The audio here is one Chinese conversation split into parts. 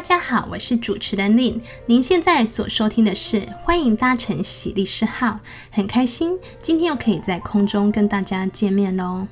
大家好，我是主持人林。您现在所收听的是《欢迎搭乘喜力士号》，很开心今天又可以在空中跟大家见面喽。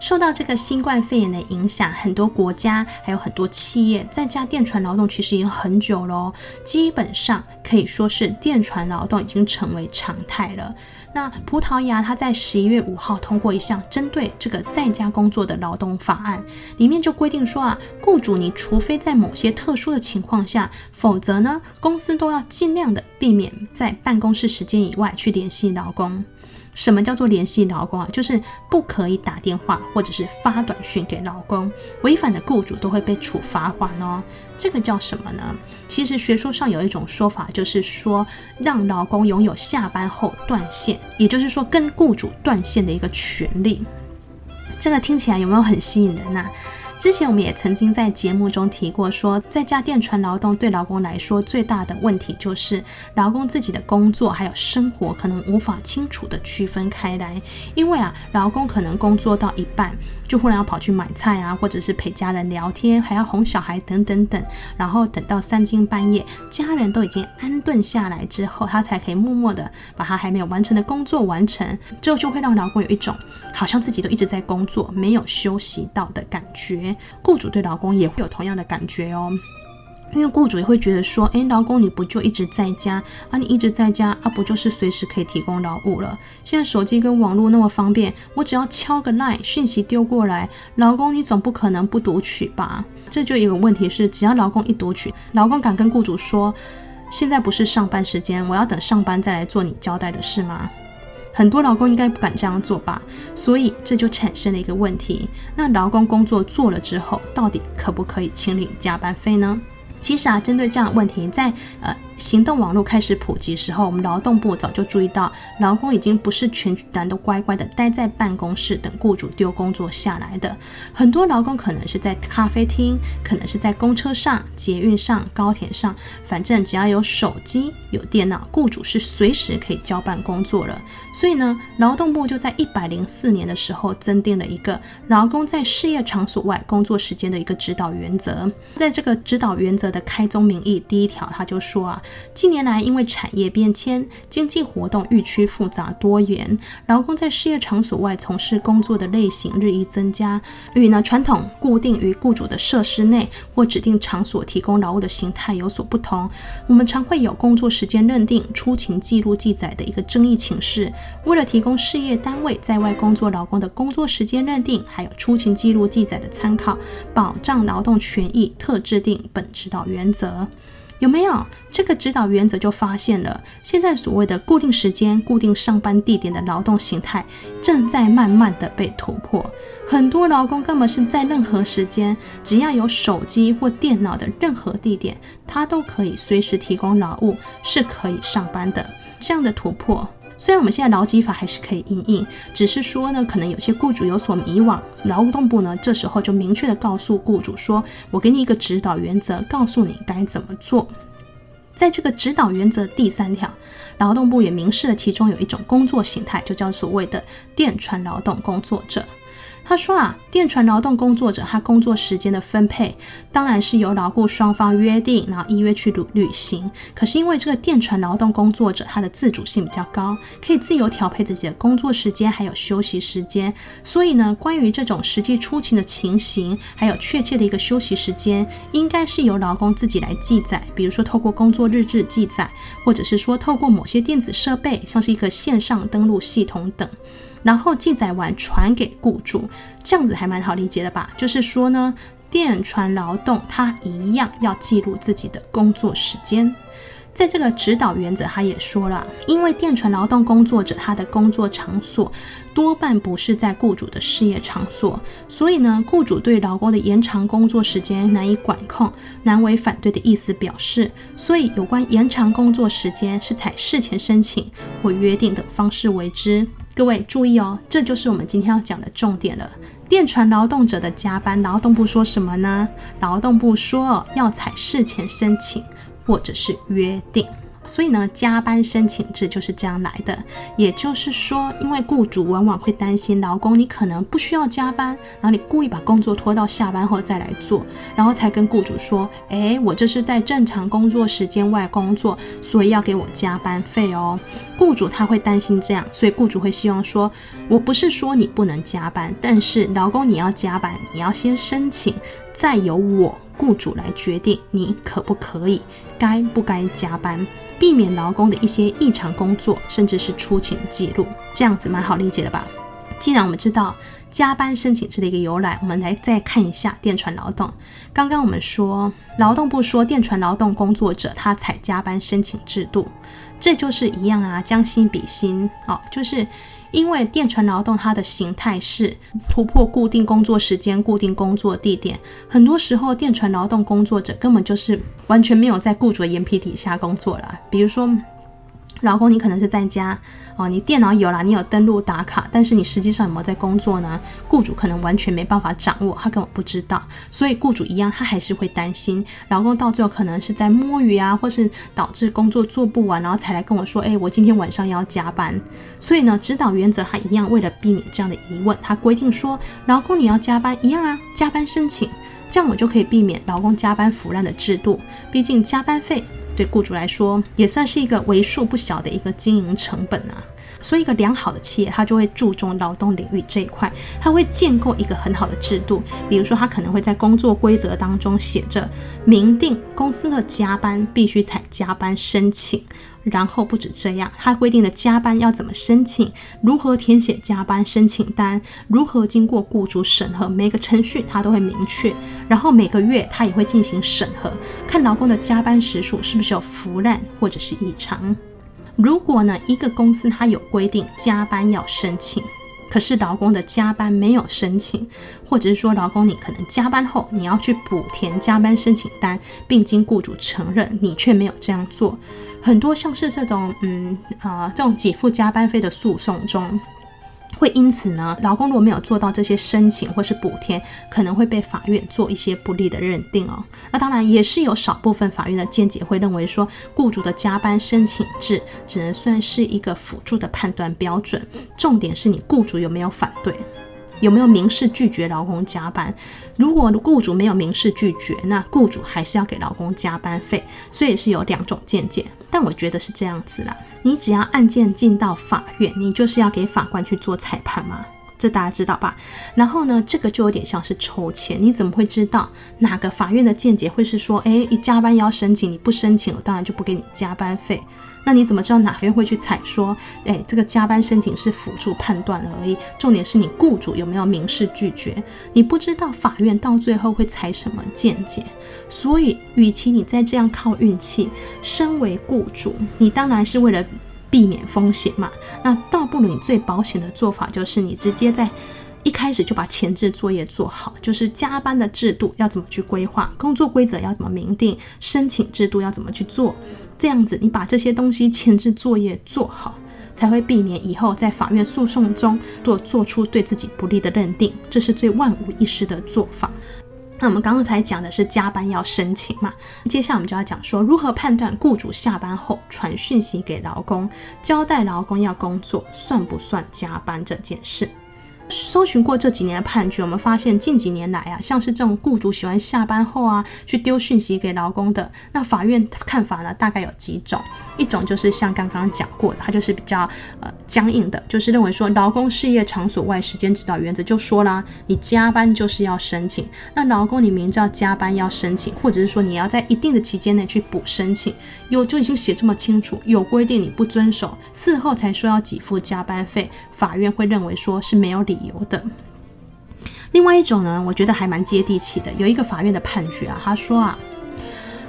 受到这个新冠肺炎的影响，很多国家还有很多企业在家电传劳动其实已经很久喽，基本上可以说是电传劳动已经成为常态了。那葡萄牙它在十一月五号通过一项针对这个在家工作的劳动法案，里面就规定说啊，雇主你除非在某些特殊的情况下，否则呢，公司都要尽量的避免在办公室时间以外去联系劳工。什么叫做联系劳工啊？就是不可以打电话或者是发短讯给劳工，违反的雇主都会被处罚款哦。这个叫什么呢？其实学术上有一种说法，就是说让劳工拥有下班后断线，也就是说跟雇主断线的一个权利。这个听起来有没有很吸引人啊？之前我们也曾经在节目中提过说，在家电传劳动对劳工来说最大的问题就是，劳工自己的工作还有生活可能无法清楚的区分开来，因为啊，劳工可能工作到一半。就忽然要跑去买菜啊，或者是陪家人聊天，还要哄小孩等等等，然后等到三更半夜，家人都已经安顿下来之后，他才可以默默的把他还没有完成的工作完成，这就会让劳工有一种好像自己都一直在工作，没有休息到的感觉。雇主对劳工也会有同样的感觉哦。因为雇主也会觉得说，诶，劳工你不就一直在家啊？你一直在家啊，不就是随时可以提供劳务了？现在手机跟网络那么方便，我只要敲个 line，讯息丢过来，劳工你总不可能不读取吧？这就有个问题是，只要劳工一读取，劳工敢跟雇主说，现在不是上班时间，我要等上班再来做你交代的事吗？很多劳工应该不敢这样做吧？所以这就产生了一个问题，那劳工工作做了之后，到底可不可以清领加班费呢？其实啊，针对这样的问题，在呃。行动网络开始普及时候，我们劳动部早就注意到，劳工已经不是全然都乖乖的待在办公室等雇主丢工作下来的。很多劳工可能是在咖啡厅，可能是在公车上、捷运上、高铁上，反正只要有手机、有电脑，雇主是随时可以交办工作了。所以呢，劳动部就在一百零四年的时候增订了一个劳工在事业场所外工作时间的一个指导原则。在这个指导原则的开宗明义第一条，他就说啊。近年来，因为产业变迁、经济活动日趋复杂多元，劳工在事业场所外从事工作的类型日益增加，与呢传统固定于雇主的设施内或指定场所提供劳务的形态有所不同。我们常会有工作时间认定、出勤记录记载的一个争议情势。为了提供事业单位在外工作劳工的工作时间认定，还有出勤记录记载的参考，保障劳动权益，特制定本指导原则。有没有这个指导原则就发现了，现在所谓的固定时间、固定上班地点的劳动形态正在慢慢的被突破。很多劳工根本是在任何时间，只要有手机或电脑的任何地点，他都可以随时提供劳务，是可以上班的。这样的突破。虽然我们现在劳基法还是可以应应，只是说呢，可能有些雇主有所迷惘，劳动部呢这时候就明确的告诉雇主说，我给你一个指导原则，告诉你该怎么做。在这个指导原则第三条，劳动部也明示了其中有一种工作形态，就叫所谓的电传劳动工作者。他说啊，电船劳动工作者他工作时间的分配，当然是由劳雇双方约定，然后依约去履履行。可是因为这个电船劳动工作者他的自主性比较高，可以自由调配自己的工作时间还有休息时间，所以呢，关于这种实际出勤的情形，还有确切的一个休息时间，应该是由劳工自己来记载，比如说透过工作日志记载，或者是说透过某些电子设备，像是一个线上登录系统等。然后记载完传给雇主，这样子还蛮好理解的吧？就是说呢，电传劳动他一样要记录自己的工作时间。在这个指导原则，他也说了，因为电传劳动工作者他的工作场所多半不是在雇主的事业场所，所以呢，雇主对劳工的延长工作时间难以管控，难为反对的意思表示，所以有关延长工作时间是采事前申请或约定的方式为之。各位注意哦，这就是我们今天要讲的重点了。电传劳动者的加班，劳动部说什么呢？劳动部说要采事前申请。或者是约定，所以呢，加班申请制就是这样来的。也就是说，因为雇主往往会担心劳工你可能不需要加班，然后你故意把工作拖到下班后再来做，然后才跟雇主说：“诶，我这是在正常工作时间外工作，所以要给我加班费哦。”雇主他会担心这样，所以雇主会希望说：“我不是说你不能加班，但是劳工你要加班，你要先申请，再由我雇主来决定你可不可以，该不该加班。”避免劳工的一些异常工作，甚至是出勤记录，这样子蛮好理解的吧？既然我们知道加班申请制的一个由来，我们来再看一下电传劳动。刚刚我们说，劳动部说电传劳动工作者他采加班申请制度，这就是一样啊，将心比心哦，就是。因为电传劳动它的形态是突破固定工作时间、固定工作地点，很多时候电传劳动工作者根本就是完全没有在雇主的眼皮底下工作了，比如说。老公，你可能是在家哦，你电脑有了，你有登录打卡，但是你实际上有没有在工作呢？雇主可能完全没办法掌握，他根本不知道，所以雇主一样，他还是会担心劳工到最后可能是在摸鱼啊，或是导致工作做不完，然后才来跟我说，哎，我今天晚上要加班。所以呢，指导原则他一样，为了避免这样的疑问，他规定说，劳工你要加班一样啊，加班申请，这样我就可以避免劳工加班腐烂的制度，毕竟加班费。对雇主来说，也算是一个为数不小的一个经营成本啊。所以，一个良好的企业，它就会注重劳动领域这一块，它会建构一个很好的制度。比如说，它可能会在工作规则当中写着，明定公司的加班必须采加班申请。然后不止这样，它规定的加班要怎么申请，如何填写加班申请单，如何经过雇主审核，每个程序它都会明确。然后每个月它也会进行审核，看劳工的加班时数是不是有腐烂或者是异常。如果呢，一个公司它有规定加班要申请，可是劳工的加班没有申请，或者是说劳工你可能加班后你要去补填加班申请单，并经雇主承认，你却没有这样做。很多像是这种，嗯、呃，这种给付加班费的诉讼中，会因此呢，劳工如果没有做到这些申请或是补贴，可能会被法院做一些不利的认定哦。那当然也是有少部分法院的见解会认为说，雇主的加班申请制只能算是一个辅助的判断标准，重点是你雇主有没有反对。有没有明示拒绝劳工加班？如果雇主没有明示拒绝，那雇主还是要给劳工加班费。所以是有两种见解，但我觉得是这样子啦。你只要案件进到法院，你就是要给法官去做裁判嘛，这大家知道吧？然后呢，这个就有点像是抽签，你怎么会知道哪个法院的见解会是说，诶，一加班要申请，你不申请，我当然就不给你加班费。那你怎么知道哪边会去采说？诶，这个加班申请是辅助判断而已，重点是你雇主有没有明示拒绝？你不知道法院到最后会采什么见解，所以，与其你再这样靠运气，身为雇主，你当然是为了避免风险嘛。那倒不如你最保险的做法就是你直接在。一开始就把前置作业做好，就是加班的制度要怎么去规划，工作规则要怎么明定，申请制度要怎么去做，这样子你把这些东西前置作业做好，才会避免以后在法院诉讼中做做出对自己不利的认定，这是最万无一失的做法。那我们刚刚才讲的是加班要申请嘛，接下来我们就要讲说如何判断雇主下班后传讯息给劳工，交代劳工要工作，算不算加班这件事。搜寻过这几年的判决，我们发现近几年来啊，像是这种雇主喜欢下班后啊去丢讯息给劳工的，那法院看法呢，大概有几种。一种就是像刚刚讲过的，它就是比较呃僵硬的，就是认为说劳工事业场所外时间指导原则就说啦，你加班就是要申请。那劳工你明知道加班要申请，或者是说你要在一定的期间内去补申请，有就已经写这么清楚，有规定你不遵守，事后才说要给付加班费，法院会认为说是没有理有的。另外一种呢，我觉得还蛮接地气的，有一个法院的判决啊，他说啊。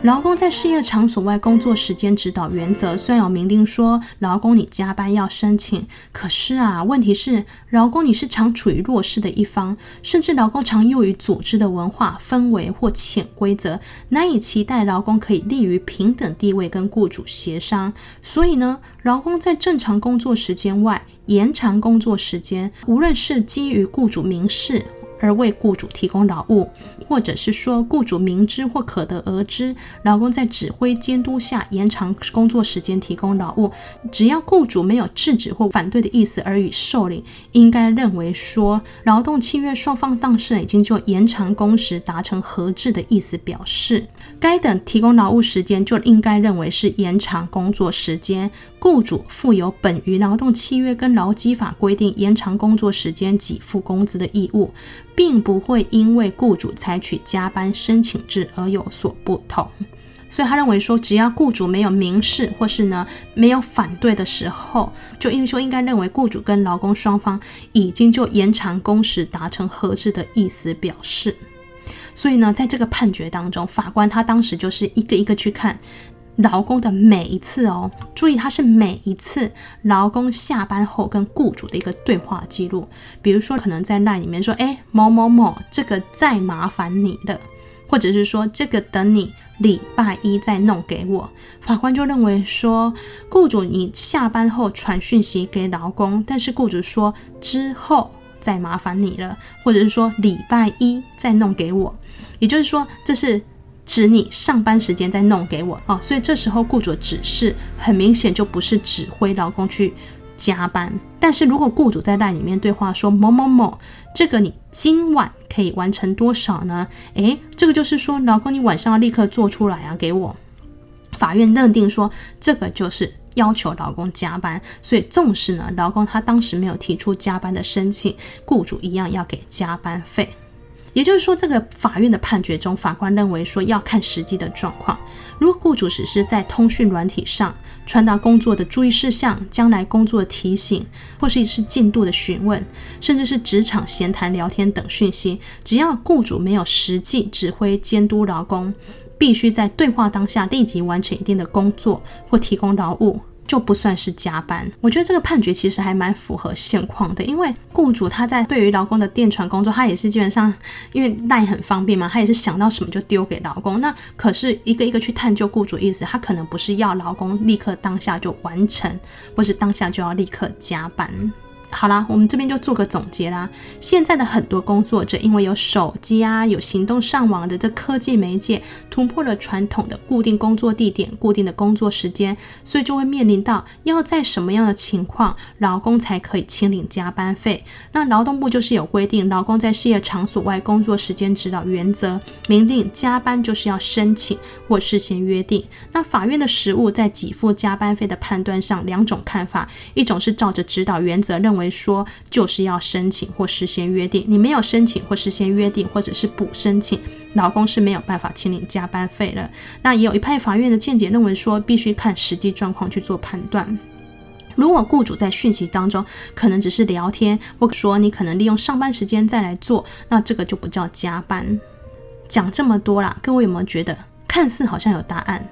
劳工在事业场所外工作时间指导原则虽然有明定说，劳工你加班要申请，可是啊，问题是劳工你是常处于弱势的一方，甚至劳工常囿于组织的文化氛围或潜规则，难以期待劳工可以立于平等地位跟雇主协商。所以呢，劳工在正常工作时间外延长工作时间，无论是基于雇主明示。而为雇主提供劳务，或者是说雇主明知或可得而知，劳工在指挥监督下延长工作时间提供劳务，只要雇主没有制止或反对的意思而予受理，应该认为说劳动契约双方当事人已经就延长工时达成合致的意思表示，该等提供劳务时间就应该认为是延长工作时间，雇主负有本于劳动契约跟劳基法规定延长工作时间给付工资的义务。并不会因为雇主采取加班申请制而有所不同，所以他认为说，只要雇主没有明示或是呢没有反对的时候，就应说应该认为雇主跟劳工双方已经就延长工时达成合致的意思表示。所以呢，在这个判决当中，法官他当时就是一个一个去看。劳工的每一次哦，注意，他是每一次劳工下班后跟雇主的一个对话记录。比如说，可能在那里面说：“哎，某某某，这个再麻烦你了。”或者是说：“这个等你礼拜一再弄给我。”法官就认为说，雇主你下班后传讯息给劳工，但是雇主说之后再麻烦你了，或者是说礼拜一再弄给我，也就是说这是。指你上班时间再弄给我哦，所以这时候雇主指示很明显就不是指挥劳工去加班。但是如果雇主在 LINE 里面对话说某某某，这个你今晚可以完成多少呢？诶，这个就是说劳工你晚上要立刻做出来啊，给我。法院认定说这个就是要求劳工加班，所以纵使呢劳工他当时没有提出加班的申请，雇主一样要给加班费。也就是说，这个法院的判决中，法官认为说要看实际的状况。如果雇主只是在通讯软体上传达工作的注意事项、将来工作的提醒，或是是进度的询问，甚至是职场闲谈聊天等讯息，只要雇主没有实际指挥监督劳工，必须在对话当下立即完成一定的工作或提供劳务。就不算是加班，我觉得这个判决其实还蛮符合现况的，因为雇主他在对于劳工的电传工作，他也是基本上因为那也很方便嘛，他也是想到什么就丢给劳工。那可是一个一个去探究雇主意思，他可能不是要劳工立刻当下就完成，或是当下就要立刻加班。好啦，我们这边就做个总结啦。现在的很多工作者，因为有手机啊，有行动上网的这科技媒介，突破了传统的固定工作地点、固定的工作时间，所以就会面临到要在什么样的情况，劳工才可以请领加班费。那劳动部就是有规定，劳工在事业场所外工作时间指导原则，明定加班就是要申请或事先约定。那法院的实务在给付加班费的判断上，两种看法，一种是照着指导原则认为。为说就是要申请或事先约定，你没有申请或事先约定，或者是补申请，劳工是没有办法请领加班费了。那也有一派法院的见解认为说，必须看实际状况去做判断。如果雇主在讯息当中可能只是聊天，或说你可能利用上班时间再来做，那这个就不叫加班。讲这么多啦，各位有没有觉得看似好像有答案？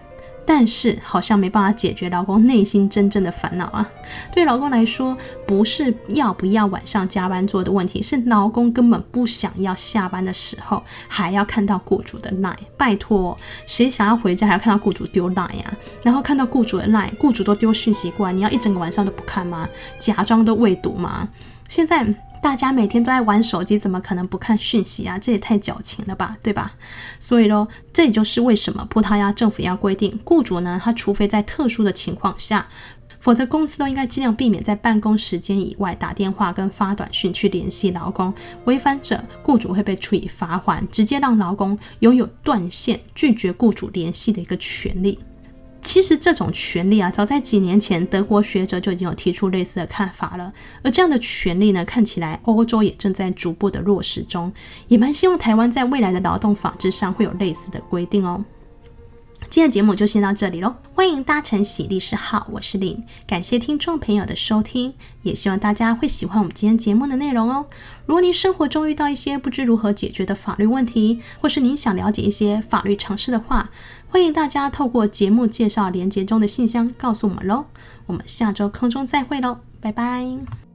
但是好像没办法解决劳工内心真正的烦恼啊！对劳工来说，不是要不要晚上加班做的问题，是劳工根本不想要下班的时候还要看到雇主的赖。拜托，谁想要回家还要看到雇主丢 LINE 呀？然后看到雇主的赖雇主都丢讯息过来，你要一整个晚上都不看吗？假装都未读吗？现在。大家每天都在玩手机，怎么可能不看讯息啊？这也太矫情了吧，对吧？所以咯，这也就是为什么葡萄牙政府要规定，雇主呢，他除非在特殊的情况下，否则公司都应该尽量避免在办公时间以外打电话跟发短讯去联系劳工，违反者，雇主会被处以罚款，直接让劳工拥有断线、拒绝雇主联系的一个权利。其实这种权利啊，早在几年前，德国学者就已经有提出类似的看法了。而这样的权利呢，看起来欧洲也正在逐步的落实中，也蛮希望台湾在未来的劳动法制上会有类似的规定哦。今天的节目就先到这里喽，欢迎搭乘喜律师号，我是林，感谢听众朋友的收听，也希望大家会喜欢我们今天节目的内容哦。如果您生活中遇到一些不知如何解决的法律问题，或是您想了解一些法律常识的话，欢迎大家透过节目介绍连接中的信箱告诉我们喽。我们下周空中再会喽，拜拜。